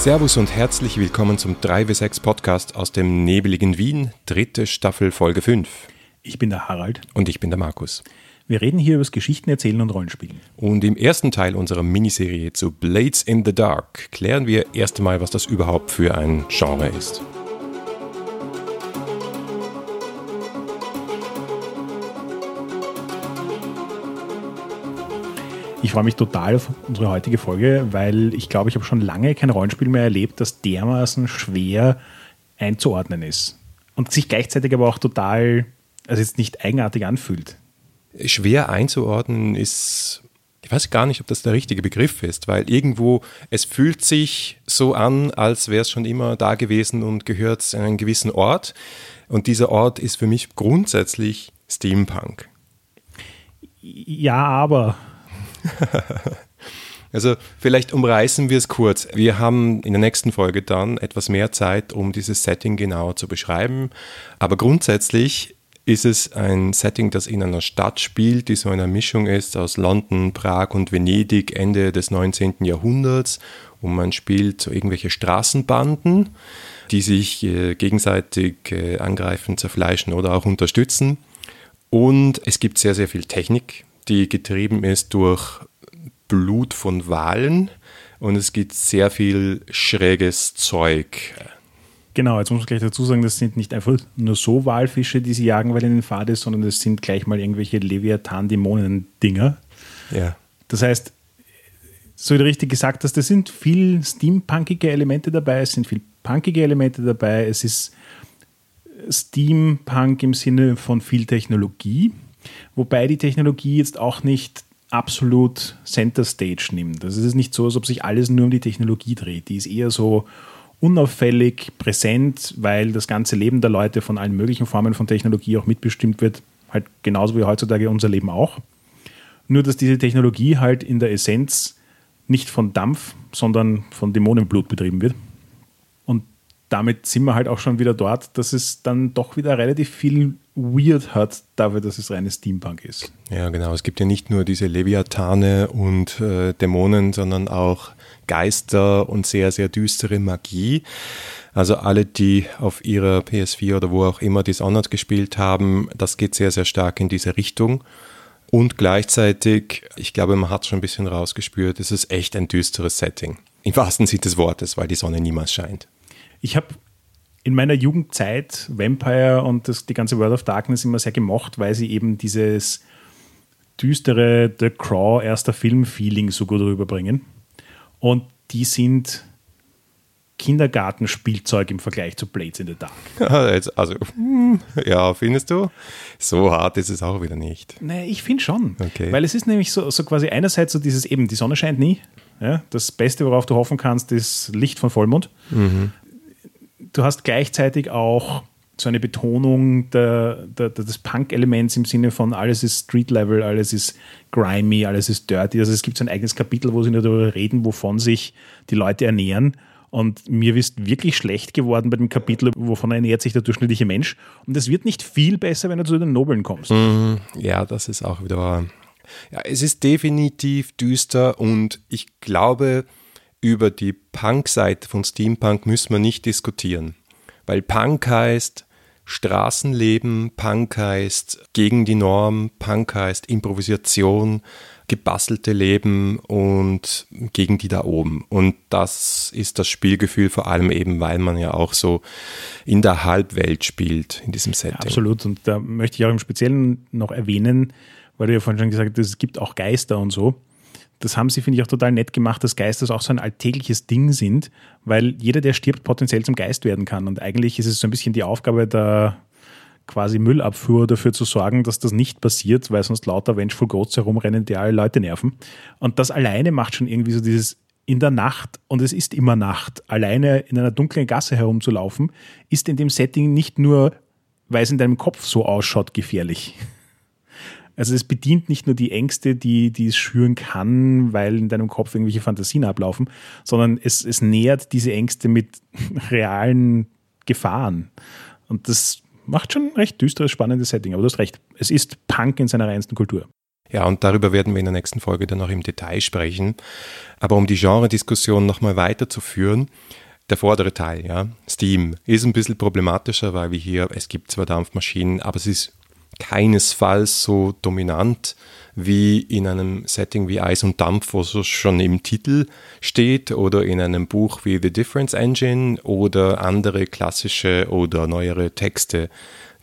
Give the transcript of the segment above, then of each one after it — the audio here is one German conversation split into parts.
Servus und herzlich willkommen zum 3W6 Podcast aus dem nebeligen Wien, dritte Staffel Folge 5. Ich bin der Harald. Und ich bin der Markus. Wir reden hier über das Geschichten erzählen und Rollenspielen. Und im ersten Teil unserer Miniserie zu Blades in the Dark klären wir erst einmal, was das überhaupt für ein Genre ist. Ich freue mich total auf unsere heutige Folge, weil ich glaube, ich habe schon lange kein Rollenspiel mehr erlebt, das dermaßen schwer einzuordnen ist. Und sich gleichzeitig aber auch total, also jetzt nicht eigenartig anfühlt. Schwer einzuordnen ist, ich weiß gar nicht, ob das der richtige Begriff ist, weil irgendwo, es fühlt sich so an, als wäre es schon immer da gewesen und gehört an einen gewissen Ort. Und dieser Ort ist für mich grundsätzlich Steampunk. Ja, aber Also vielleicht umreißen wir es kurz. Wir haben in der nächsten Folge dann etwas mehr Zeit, um dieses Setting genau zu beschreiben. Aber grundsätzlich ist es ein Setting, das in einer Stadt spielt, die so eine Mischung ist aus London, Prag und Venedig Ende des 19. Jahrhunderts. Und man spielt so irgendwelche Straßenbanden, die sich äh, gegenseitig äh, angreifen, zerfleischen oder auch unterstützen. Und es gibt sehr, sehr viel Technik, die getrieben ist durch Blut von Walen und es gibt sehr viel schräges Zeug. Genau, jetzt muss man gleich dazu sagen, das sind nicht einfach nur so Walfische, die sie jagen, weil ihnen Fahrt ist, sondern das sind gleich mal irgendwelche Leviathan-Dämonen-Dinger. Ja. Das heißt, so wie du richtig gesagt hast, es sind viel steampunkige Elemente dabei, es sind viel punkige Elemente dabei, es ist Steampunk im Sinne von viel Technologie, wobei die Technologie jetzt auch nicht absolut Center Stage nimmt. Also es ist nicht so, als ob sich alles nur um die Technologie dreht. Die ist eher so unauffällig, präsent, weil das ganze Leben der Leute von allen möglichen Formen von Technologie auch mitbestimmt wird. Halt genauso wie heutzutage unser Leben auch. Nur, dass diese Technologie halt in der Essenz nicht von Dampf, sondern von Dämonenblut betrieben wird. Und damit sind wir halt auch schon wieder dort, dass es dann doch wieder relativ viel weird hat, dafür, dass es reines Steampunk ist. Ja, genau. Es gibt ja nicht nur diese Leviathane und äh, Dämonen, sondern auch Geister und sehr, sehr düstere Magie. Also alle, die auf ihrer PS4 oder wo auch immer Dishonored gespielt haben, das geht sehr, sehr stark in diese Richtung. Und gleichzeitig, ich glaube, man hat schon ein bisschen rausgespürt, es ist echt ein düsteres Setting. Im wahrsten Sinne des Wortes, weil die Sonne niemals scheint. Ich habe in meiner Jugendzeit Vampire und das, die ganze World of Darkness immer sehr gemocht, weil sie eben dieses düstere The Craw erster Film-Feeling so gut rüberbringen. Und die sind Kindergartenspielzeug im Vergleich zu Blades in the Dark. also, hm, ja, findest du? So hart ist es auch wieder nicht. Nee, ich finde schon. Okay. Weil es ist nämlich so, so quasi einerseits so dieses eben, die Sonne scheint nie. Ja, das Beste, worauf du hoffen kannst, ist Licht von Vollmond. Mhm du hast gleichzeitig auch so eine Betonung der, der, des Punk-Elements im Sinne von alles ist Street-Level, alles ist grimy, alles ist dirty. Also es gibt so ein eigenes Kapitel, wo sie nur darüber reden, wovon sich die Leute ernähren. Und mir ist wirklich schlecht geworden bei dem Kapitel, wovon ernährt sich der durchschnittliche Mensch. Und es wird nicht viel besser, wenn du zu den Nobeln kommst. Mhm. Ja, das ist auch wieder. Ja, es ist definitiv düster und ich glaube, über die Punk-Seite von Steampunk müssen wir nicht diskutieren. Weil Punk heißt Straßenleben, Punk heißt gegen die Norm, Punk heißt Improvisation, gebastelte Leben und gegen die da oben. Und das ist das Spielgefühl vor allem eben, weil man ja auch so in der Halbwelt spielt in diesem Setting. absolut. Und da möchte ich auch im Speziellen noch erwähnen, weil du ja vorhin schon gesagt hast, es gibt auch Geister und so das haben sie, finde ich, auch total nett gemacht, dass Geister auch so ein alltägliches Ding sind, weil jeder, der stirbt, potenziell zum Geist werden kann. Und eigentlich ist es so ein bisschen die Aufgabe der quasi Müllabfuhr dafür zu sorgen, dass das nicht passiert, weil sonst lauter Vengeful Ghosts herumrennen, die alle Leute nerven. Und das alleine macht schon irgendwie so dieses in der Nacht, und es ist immer Nacht, alleine in einer dunklen Gasse herumzulaufen, ist in dem Setting nicht nur, weil es in deinem Kopf so ausschaut, gefährlich. Also es bedient nicht nur die Ängste, die, die es schüren kann, weil in deinem Kopf irgendwelche Fantasien ablaufen, sondern es, es nähert diese Ängste mit realen Gefahren. Und das macht schon ein recht düsteres, spannendes Setting. Aber du hast recht, es ist Punk in seiner reinsten Kultur. Ja, und darüber werden wir in der nächsten Folge dann noch im Detail sprechen. Aber um die Genre-Diskussion nochmal weiterzuführen, der vordere Teil, ja, Steam, ist ein bisschen problematischer, weil wir hier, es gibt zwar Dampfmaschinen, aber es ist keinesfalls so dominant wie in einem Setting wie Eis und Dampf, wo es schon im Titel steht, oder in einem Buch wie The Difference Engine oder andere klassische oder neuere Texte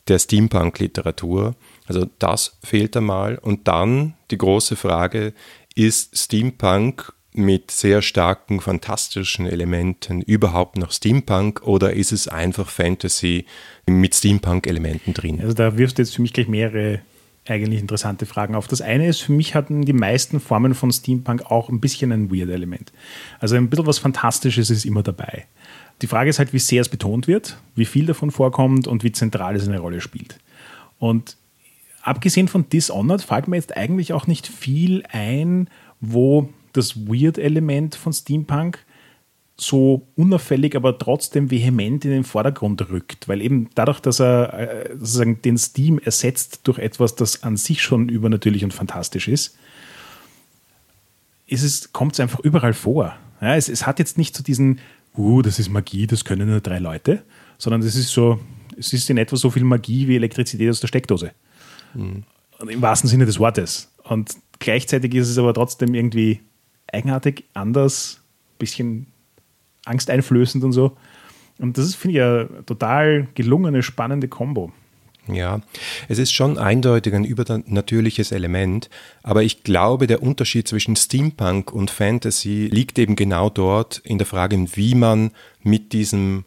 der Steampunk-Literatur. Also das fehlt einmal. Und dann die große Frage, ist Steampunk mit sehr starken fantastischen Elementen überhaupt noch Steampunk oder ist es einfach Fantasy mit Steampunk-Elementen drin? Also da wirfst du jetzt für mich gleich mehrere eigentlich interessante Fragen auf. Das eine ist, für mich hatten die meisten Formen von Steampunk auch ein bisschen ein Weird-Element. Also ein bisschen was Fantastisches ist immer dabei. Die Frage ist halt, wie sehr es betont wird, wie viel davon vorkommt und wie zentral es eine Rolle spielt. Und abgesehen von Dishonored fällt mir jetzt eigentlich auch nicht viel ein, wo das Weird-Element von Steampunk so unauffällig, aber trotzdem vehement in den Vordergrund rückt, weil eben dadurch, dass er äh, sozusagen den Steam ersetzt durch etwas, das an sich schon übernatürlich und fantastisch ist, ist kommt es einfach überall vor. Ja, es, es, hat jetzt nicht so diesen, uh, das ist Magie, das können nur drei Leute, sondern es ist so, es ist in etwa so viel Magie wie Elektrizität aus der Steckdose. Mhm. Im wahrsten Sinne des Wortes. Und gleichzeitig ist es aber trotzdem irgendwie eigenartig, anders, bisschen angsteinflößend und so. Und das ist, finde ich, eine total gelungene, spannende Kombo. Ja, es ist schon eindeutig ein übernatürliches Element, aber ich glaube, der Unterschied zwischen Steampunk und Fantasy liegt eben genau dort in der Frage, wie man mit diesem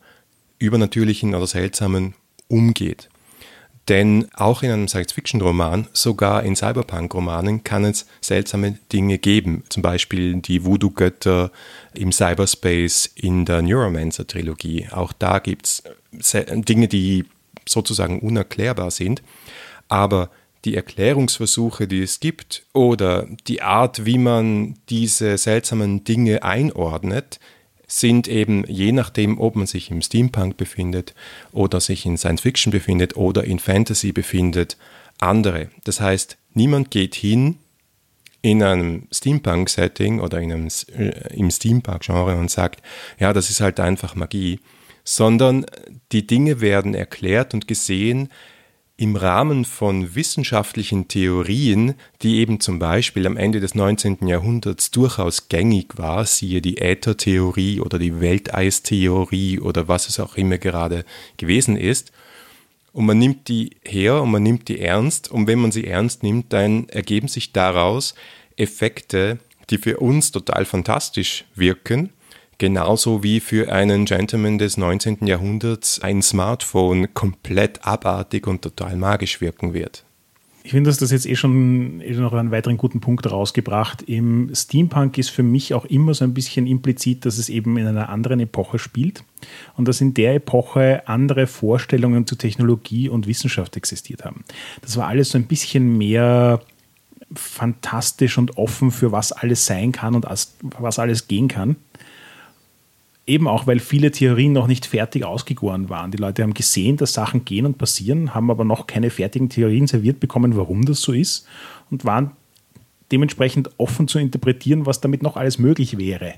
übernatürlichen oder seltsamen umgeht. Denn auch in einem Science-Fiction-Roman, sogar in Cyberpunk-Romanen, kann es seltsame Dinge geben. Zum Beispiel die Voodoo-Götter im Cyberspace in der Neuromancer-Trilogie. Auch da gibt es Dinge, die sozusagen unerklärbar sind. Aber die Erklärungsversuche, die es gibt, oder die Art, wie man diese seltsamen Dinge einordnet, sind eben je nachdem, ob man sich im Steampunk befindet oder sich in Science Fiction befindet oder in Fantasy befindet, andere. Das heißt, niemand geht hin in einem Steampunk-Setting oder in einem, äh, im Steampunk-Genre und sagt, ja, das ist halt einfach Magie, sondern die Dinge werden erklärt und gesehen im Rahmen von wissenschaftlichen Theorien, die eben zum Beispiel am Ende des 19. Jahrhunderts durchaus gängig war, siehe die Äthertheorie oder die Welteistheorie oder was es auch immer gerade gewesen ist, und man nimmt die her und man nimmt die ernst und wenn man sie ernst nimmt, dann ergeben sich daraus Effekte, die für uns total fantastisch wirken Genauso wie für einen Gentleman des 19. Jahrhunderts ein Smartphone komplett abartig und total magisch wirken wird. Ich finde, dass das jetzt eh schon eh noch einen weiteren guten Punkt rausgebracht. Im Steampunk ist für mich auch immer so ein bisschen implizit, dass es eben in einer anderen Epoche spielt und dass in der Epoche andere Vorstellungen zu Technologie und Wissenschaft existiert haben. Das war alles so ein bisschen mehr fantastisch und offen für was alles sein kann und was alles gehen kann eben auch, weil viele Theorien noch nicht fertig ausgegoren waren. Die Leute haben gesehen, dass Sachen gehen und passieren, haben aber noch keine fertigen Theorien serviert bekommen, warum das so ist und waren dementsprechend offen zu interpretieren, was damit noch alles möglich wäre.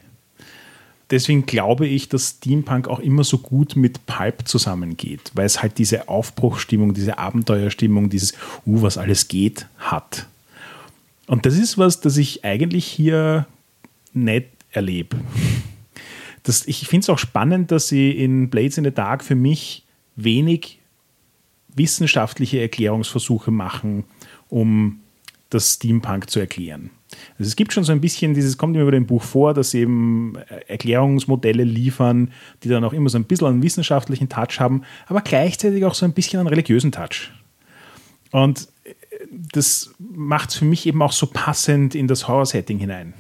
Deswegen glaube ich, dass Steampunk auch immer so gut mit Pulp zusammengeht, weil es halt diese Aufbruchstimmung, diese Abenteuerstimmung, dieses Uh, was alles geht, hat. Und das ist was, das ich eigentlich hier nicht erlebe das, ich finde es auch spannend, dass sie in Blades in the Dark für mich wenig wissenschaftliche Erklärungsversuche machen, um das Steampunk zu erklären. Also es gibt schon so ein bisschen dieses, kommt immer über dem Buch vor, dass sie eben Erklärungsmodelle liefern, die dann auch immer so ein bisschen einen wissenschaftlichen Touch haben, aber gleichzeitig auch so ein bisschen einen religiösen Touch. Und das macht es für mich eben auch so passend in das Horror-Setting hinein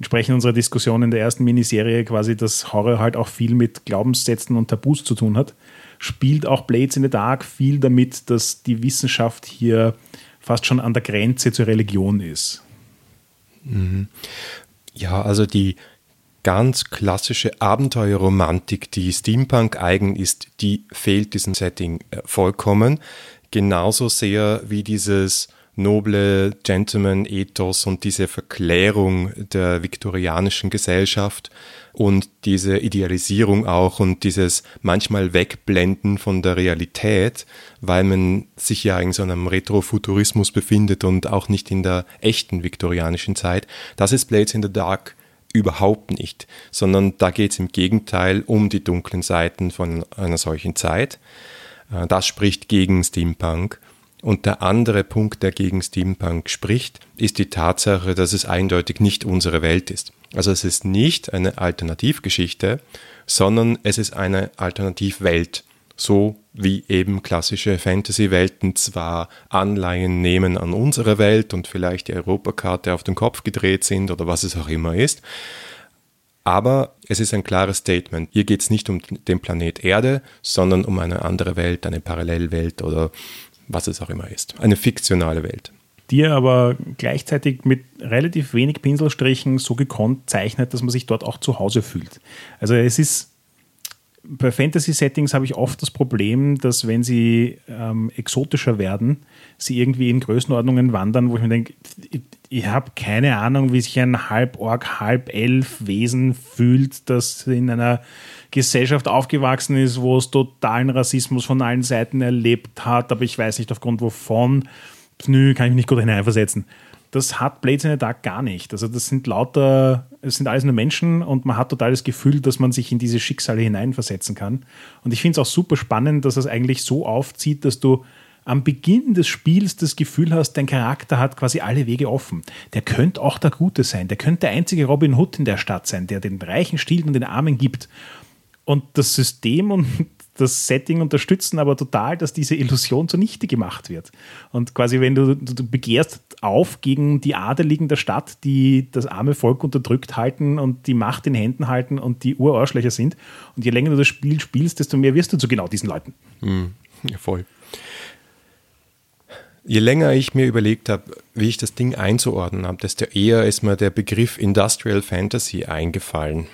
entsprechend unserer Diskussion in der ersten Miniserie quasi, dass Horror halt auch viel mit Glaubenssätzen und Tabus zu tun hat, spielt auch Blades in the Dark viel damit, dass die Wissenschaft hier fast schon an der Grenze zur Religion ist. Mhm. Ja, also die ganz klassische Abenteuerromantik, die Steampunk eigen ist, die fehlt diesem Setting äh, vollkommen. Genauso sehr wie dieses noble Gentleman-Ethos und diese Verklärung der viktorianischen Gesellschaft und diese Idealisierung auch und dieses manchmal Wegblenden von der Realität, weil man sich ja in so einem Retrofuturismus befindet und auch nicht in der echten viktorianischen Zeit. Das ist Blades in the Dark überhaupt nicht, sondern da geht es im Gegenteil um die dunklen Seiten von einer solchen Zeit. Äh, das spricht gegen Steampunk. Und der andere Punkt, der gegen Steampunk spricht, ist die Tatsache, dass es eindeutig nicht unsere Welt ist. Also es ist nicht eine Alternativgeschichte, sondern es ist eine Alternativwelt. So wie eben klassische Fantasy-Welten zwar Anleihen nehmen an unsere Welt und vielleicht die Europakarte auf den Kopf gedreht sind oder was es auch immer ist, aber es ist ein klares Statement. Hier geht es nicht um den Planet Erde, sondern um eine andere Welt, eine Parallelwelt oder was es auch immer ist. Eine fiktionale Welt. Die er aber gleichzeitig mit relativ wenig Pinselstrichen so gekonnt zeichnet, dass man sich dort auch zu Hause fühlt. Also es ist bei Fantasy-Settings habe ich oft das Problem, dass wenn sie ähm, exotischer werden, sie irgendwie in Größenordnungen wandern, wo ich mir denke, ich, ich habe keine Ahnung, wie sich ein Halborg, Halbelf-Wesen fühlt, das in einer Gesellschaft aufgewachsen ist, wo es totalen Rassismus von allen Seiten erlebt hat, aber ich weiß nicht aufgrund wovon. Nö, kann ich mich nicht gut hineinversetzen. Das hat Blades in the Dark gar nicht. Also das sind lauter, es sind alles nur Menschen und man hat total das Gefühl, dass man sich in diese Schicksale hineinversetzen kann. Und ich finde es auch super spannend, dass es eigentlich so aufzieht, dass du am Beginn des Spiels das Gefühl hast, dein Charakter hat quasi alle Wege offen. Der könnte auch der Gute sein. Der könnte der einzige Robin Hood in der Stadt sein, der den Reichen stiehlt und den Armen gibt. Und das System und das Setting unterstützen aber total, dass diese Illusion zunichte gemacht wird. Und quasi, wenn du, du begehrst auf gegen die Adeligen der Stadt, die das arme Volk unterdrückt halten und die Macht in Händen halten und die Urarschlöcher sind. Und je länger du das Spiel spielst, desto mehr wirst du zu genau diesen Leuten. Mhm. Ja, voll. Je länger ich mir überlegt habe, wie ich das Ding einzuordnen habe, desto eher ist mir der Begriff Industrial Fantasy eingefallen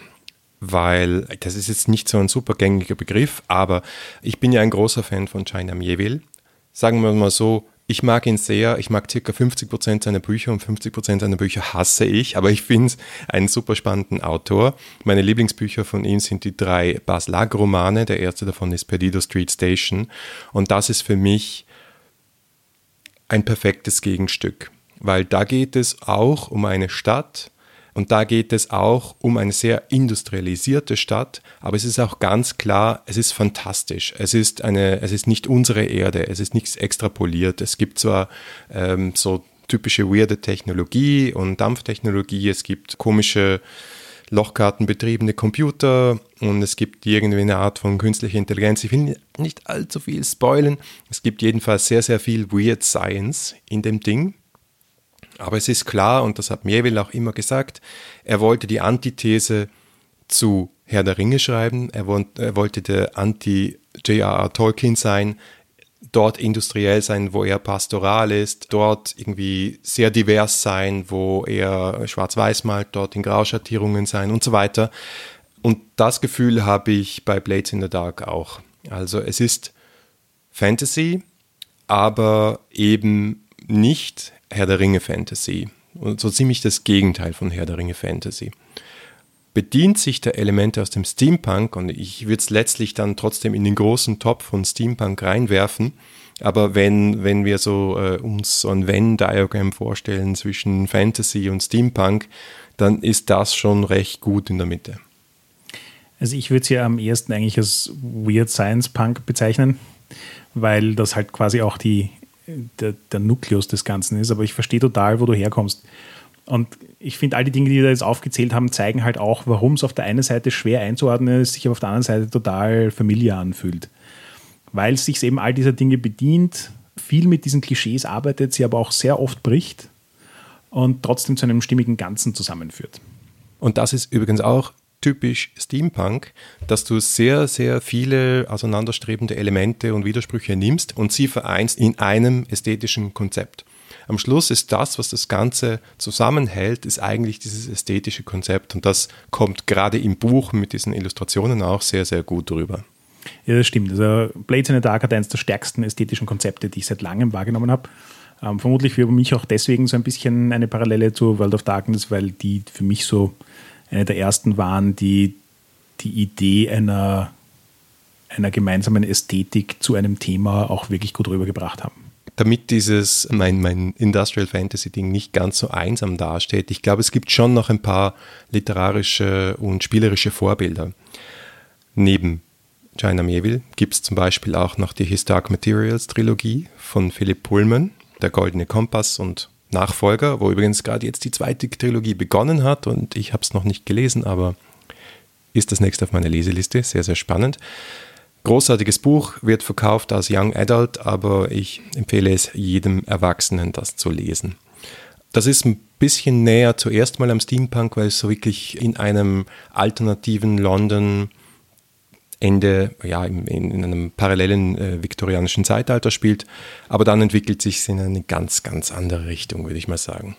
weil das ist jetzt nicht so ein super gängiger Begriff, aber ich bin ja ein großer Fan von China Mieville. Sagen wir mal so, ich mag ihn sehr, ich mag circa 50 Prozent seiner Bücher und 50 Prozent seiner Bücher hasse ich, aber ich finde es einen super spannenden Autor. Meine Lieblingsbücher von ihm sind die drei Bas Lag-Romane, der erste davon ist Perdido Street Station und das ist für mich ein perfektes Gegenstück, weil da geht es auch um eine Stadt, und da geht es auch um eine sehr industrialisierte Stadt, aber es ist auch ganz klar, es ist fantastisch. Es ist, eine, es ist nicht unsere Erde, es ist nichts extrapoliert. Es gibt zwar ähm, so typische weirde Technologie und Dampftechnologie, es gibt komische Lochkartenbetriebene Computer und es gibt irgendwie eine Art von künstlicher Intelligenz. Ich will nicht allzu viel spoilen. Es gibt jedenfalls sehr, sehr viel Weird Science in dem Ding. Aber es ist klar, und das hat Merville auch immer gesagt, er wollte die Antithese zu Herr der Ringe schreiben, er, wollte der Anti-J.R.R. Tolkien sein, dort industriell sein, wo er pastoral ist, dort irgendwie sehr divers sein, wo er schwarz-weiß malt, dort in Grauschattierungen sein und so weiter. Und das Gefühl habe ich bei Blades in the Dark auch. Also es ist Fantasy, aber eben nicht Herr der Ringe Fantasy. Und so ziemlich das Gegenteil von Herr der Ringe Fantasy. Bedient sich der Elemente aus dem Steampunk und ich würde es letztlich dann trotzdem in den großen Topf von Steampunk reinwerfen. Aber wenn, wenn wir so äh, uns so ein Venn-Diagramm vorstellen zwischen Fantasy und Steampunk, dann ist das schon recht gut in der Mitte. Also ich würde es ja am ehesten eigentlich als Weird Science Punk bezeichnen, weil das halt quasi auch die der, der Nukleus des Ganzen ist, aber ich verstehe total, wo du herkommst. Und ich finde, all die Dinge, die wir jetzt aufgezählt haben, zeigen halt auch, warum es auf der einen Seite schwer einzuordnen ist, sich aber auf der anderen Seite total familiar anfühlt. Weil es sich eben all dieser Dinge bedient, viel mit diesen Klischees arbeitet, sie aber auch sehr oft bricht und trotzdem zu einem stimmigen Ganzen zusammenführt. Und das ist übrigens auch typisch Steampunk, dass du sehr, sehr viele auseinanderstrebende Elemente und Widersprüche nimmst und sie vereinst in einem ästhetischen Konzept. Am Schluss ist das, was das Ganze zusammenhält, ist eigentlich dieses ästhetische Konzept und das kommt gerade im Buch mit diesen Illustrationen auch sehr, sehr gut drüber. Ja, das stimmt. Also Blades in the Dark hat eines der stärksten ästhetischen Konzepte, die ich seit langem wahrgenommen habe. Ähm, vermutlich für mich auch deswegen so ein bisschen eine Parallele zu World of Darkness, weil die für mich so eine der ersten waren, die die Idee einer, einer gemeinsamen Ästhetik zu einem Thema auch wirklich gut rübergebracht haben damit dieses, mein, mein Industrial Fantasy Ding nicht ganz so einsam dasteht. Ich glaube, es gibt schon noch ein paar literarische und spielerische Vorbilder. Neben China Mieville gibt es zum Beispiel auch noch die Historic Materials Trilogie von Philipp Pullman, Der Goldene Kompass und Nachfolger, wo übrigens gerade jetzt die zweite Trilogie begonnen hat und ich habe es noch nicht gelesen, aber ist das nächste auf meiner Leseliste. Sehr, sehr spannend. Großartiges Buch, wird verkauft als Young Adult, aber ich empfehle es jedem Erwachsenen, das zu lesen. Das ist ein bisschen näher zuerst mal am Steampunk, weil es so wirklich in einem alternativen London Ende, ja, in, in einem parallelen äh, viktorianischen Zeitalter spielt, aber dann entwickelt sich es in eine ganz, ganz andere Richtung, würde ich mal sagen.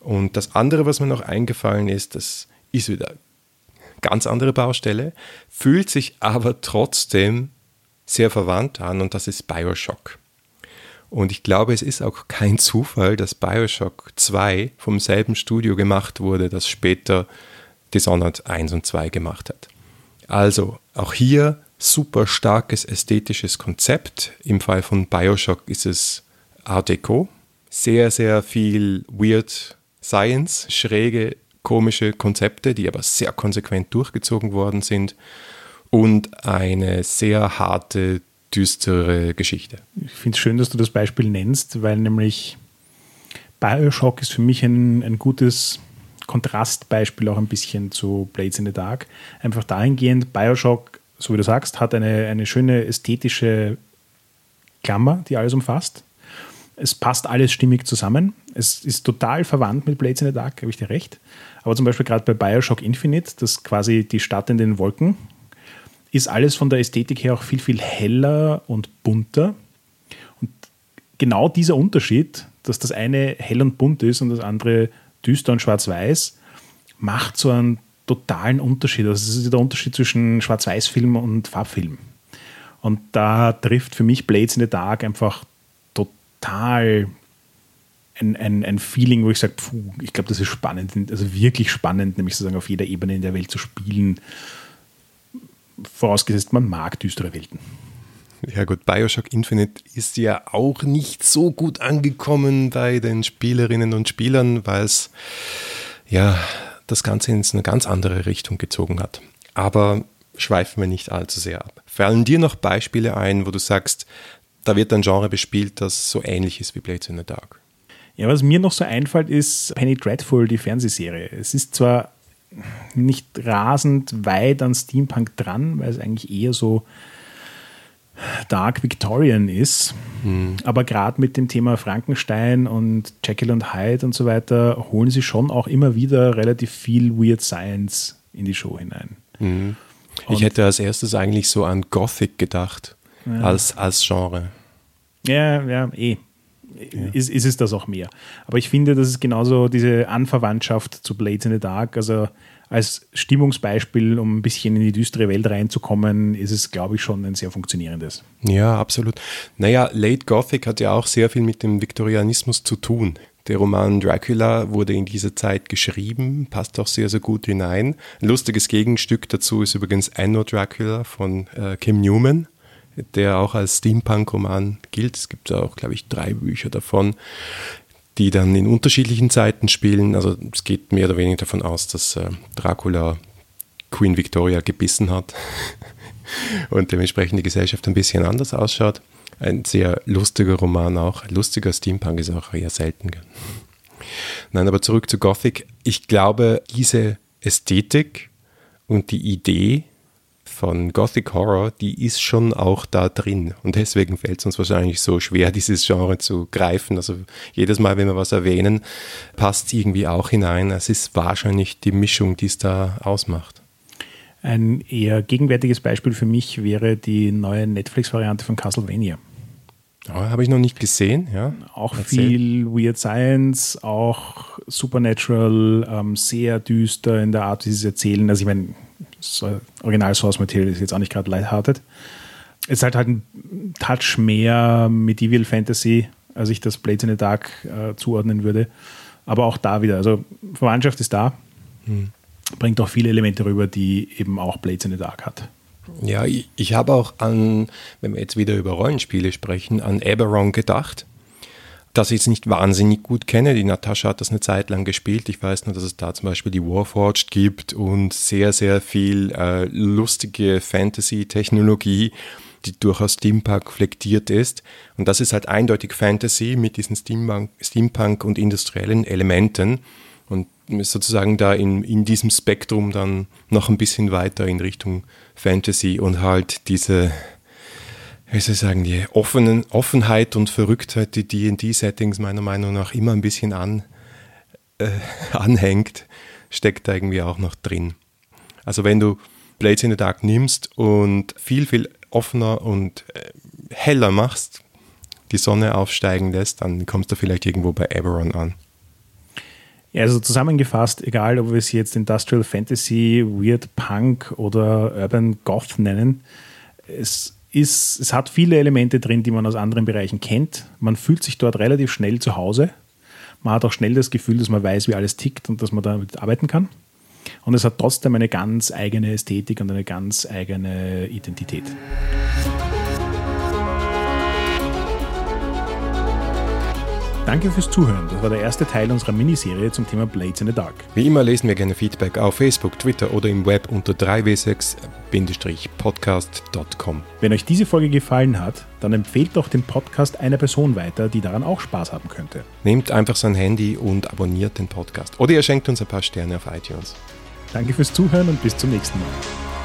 Und das andere, was mir noch eingefallen ist, das ist wieder ganz andere Baustelle, fühlt sich aber trotzdem sehr verwandt an und das ist Bioshock. Und ich glaube, es ist auch kein Zufall, dass Bioshock 2 vom selben Studio gemacht wurde, das später Dishonored 1 und 2 gemacht hat. Also auch hier super starkes ästhetisches Konzept. Im Fall von Bioshock ist es Art Deco. Sehr, sehr viel Weird Science, schräge komische Konzepte, die aber sehr konsequent durchgezogen worden sind und eine sehr harte, düstere Geschichte. Ich finde es schön, dass du das Beispiel nennst, weil nämlich Bioshock ist für mich ein, ein gutes Kontrastbeispiel auch ein bisschen zu Blades in the Dark. Einfach dahingehend, Bioshock, so wie du sagst, hat eine, eine schöne ästhetische Klammer, die alles umfasst. Es passt alles stimmig zusammen. Es ist total verwandt mit Blades in the Dark, habe ich dir recht. Aber zum Beispiel gerade bei Bioshock Infinite, das quasi die Stadt in den Wolken, ist alles von der Ästhetik her auch viel, viel heller und bunter. Und genau dieser Unterschied, dass das eine hell und bunt ist und das andere düster und schwarz-weiß, macht so einen totalen Unterschied. Also das ist der Unterschied zwischen Schwarz-Weiß-Film und Farbfilm. Und da trifft für mich Blades in the Dark einfach total ein, ein, ein Feeling, wo ich sage, ich glaube, das ist spannend, also wirklich spannend, nämlich sozusagen auf jeder Ebene in der Welt zu spielen. Vorausgesetzt, man mag düstere Welten. Ja gut, Bioshock Infinite ist ja auch nicht so gut angekommen bei den Spielerinnen und Spielern, weil es ja das Ganze in eine ganz andere Richtung gezogen hat. Aber schweifen wir nicht allzu sehr ab. Fallen dir noch Beispiele ein, wo du sagst, da wird ein Genre bespielt, das so ähnlich ist wie Blades in the Dark? Ja, was mir noch so einfällt, ist Penny Dreadful, die Fernsehserie. Es ist zwar nicht rasend weit an Steampunk dran, weil es eigentlich eher so Dark Victorian ist. Mhm. Aber gerade mit dem Thema Frankenstein und Jekyll und Hyde und so weiter holen sie schon auch immer wieder relativ viel Weird Science in die Show hinein. Mhm. Ich hätte als erstes eigentlich so an Gothic gedacht, ja. als, als Genre. Ja, ja, eh ja. ist, ist es das auch mehr. Aber ich finde, das ist genauso diese Anverwandtschaft zu Blades in the Dark, also als Stimmungsbeispiel, um ein bisschen in die düstere Welt reinzukommen, ist es, glaube ich, schon ein sehr funktionierendes. Ja, absolut. Naja, Late Gothic hat ja auch sehr viel mit dem Viktorianismus zu tun. Der Roman Dracula wurde in dieser Zeit geschrieben, passt auch sehr, sehr gut hinein. Ein lustiges Gegenstück dazu ist übrigens Anno Dracula von äh, Kim Newman der auch als Steampunk-Roman gilt. Es gibt auch, glaube ich, drei Bücher davon, die dann in unterschiedlichen Zeiten spielen. Also es geht mehr oder weniger davon aus, dass äh, Dracula Queen Victoria gebissen hat und dementsprechend die Gesellschaft ein bisschen anders ausschaut. Ein sehr lustiger Roman auch. Lustiger Steampunk ist auch eher selten. Nein, aber zurück zu Gothic. Ich glaube, diese Ästhetik und die Idee von Gothic Horror, die ist schon auch da drin. Und deswegen fällt es uns wahrscheinlich so schwer, dieses Genre zu greifen. Also jedes Mal, wenn wir was erwähnen, passt es irgendwie auch hinein. Es ist wahrscheinlich die Mischung, die es da ausmacht. Ein eher gegenwärtiges Beispiel für mich wäre die neue Netflix-Variante von Castlevania. Oh, Habe ich noch nicht gesehen, ja. Auch Erzähl. viel Weird Science, auch Supernatural, ähm, sehr düster in der Art, wie sie es erzählen. Also ich meine, das Original Source Material ist jetzt auch nicht gerade lighthearted. Es ist halt, halt ein Touch mehr Medieval Fantasy als ich das Blades in the Dark äh, zuordnen würde. Aber auch da wieder, also Verwandtschaft ist da, hm. bringt auch viele Elemente rüber, die eben auch Blades in the Dark hat. Ja, ich, ich habe auch an, wenn wir jetzt wieder über Rollenspiele sprechen, an Eberron gedacht das ich jetzt nicht wahnsinnig gut kenne. Die Natascha hat das eine Zeit lang gespielt. Ich weiß nur, dass es da zum Beispiel die Warforged gibt und sehr, sehr viel äh, lustige Fantasy-Technologie, die durchaus Steampunk flektiert ist. Und das ist halt eindeutig Fantasy mit diesen Steampunk, Steampunk und industriellen Elementen. Und sozusagen da in, in diesem Spektrum dann noch ein bisschen weiter in Richtung Fantasy und halt diese wie soll ich sagen, die offenen, Offenheit und Verrücktheit, die D&D-Settings meiner Meinung nach immer ein bisschen an, äh, anhängt, steckt da irgendwie auch noch drin. Also wenn du Blades in the Dark nimmst und viel, viel offener und äh, heller machst, die Sonne aufsteigen lässt, dann kommst du vielleicht irgendwo bei Eberron an. Ja, also zusammengefasst, egal ob wir es jetzt Industrial Fantasy, Weird Punk oder Urban Goth nennen, es ist, es hat viele Elemente drin, die man aus anderen Bereichen kennt. Man fühlt sich dort relativ schnell zu Hause. Man hat auch schnell das Gefühl, dass man weiß, wie alles tickt und dass man damit arbeiten kann. Und es hat trotzdem eine ganz eigene Ästhetik und eine ganz eigene Identität. Danke fürs Zuhören. Das war der erste Teil unserer Miniserie zum Thema Blades in the Dark. Wie immer lesen wir gerne Feedback auf Facebook, Twitter oder im Web unter 3w6-podcast.com. Wenn euch diese Folge gefallen hat, dann empfehlt doch den Podcast einer Person weiter, die daran auch Spaß haben könnte. Nehmt einfach sein Handy und abonniert den Podcast. Oder ihr schenkt uns ein paar Sterne auf iTunes. Danke fürs Zuhören und bis zum nächsten Mal.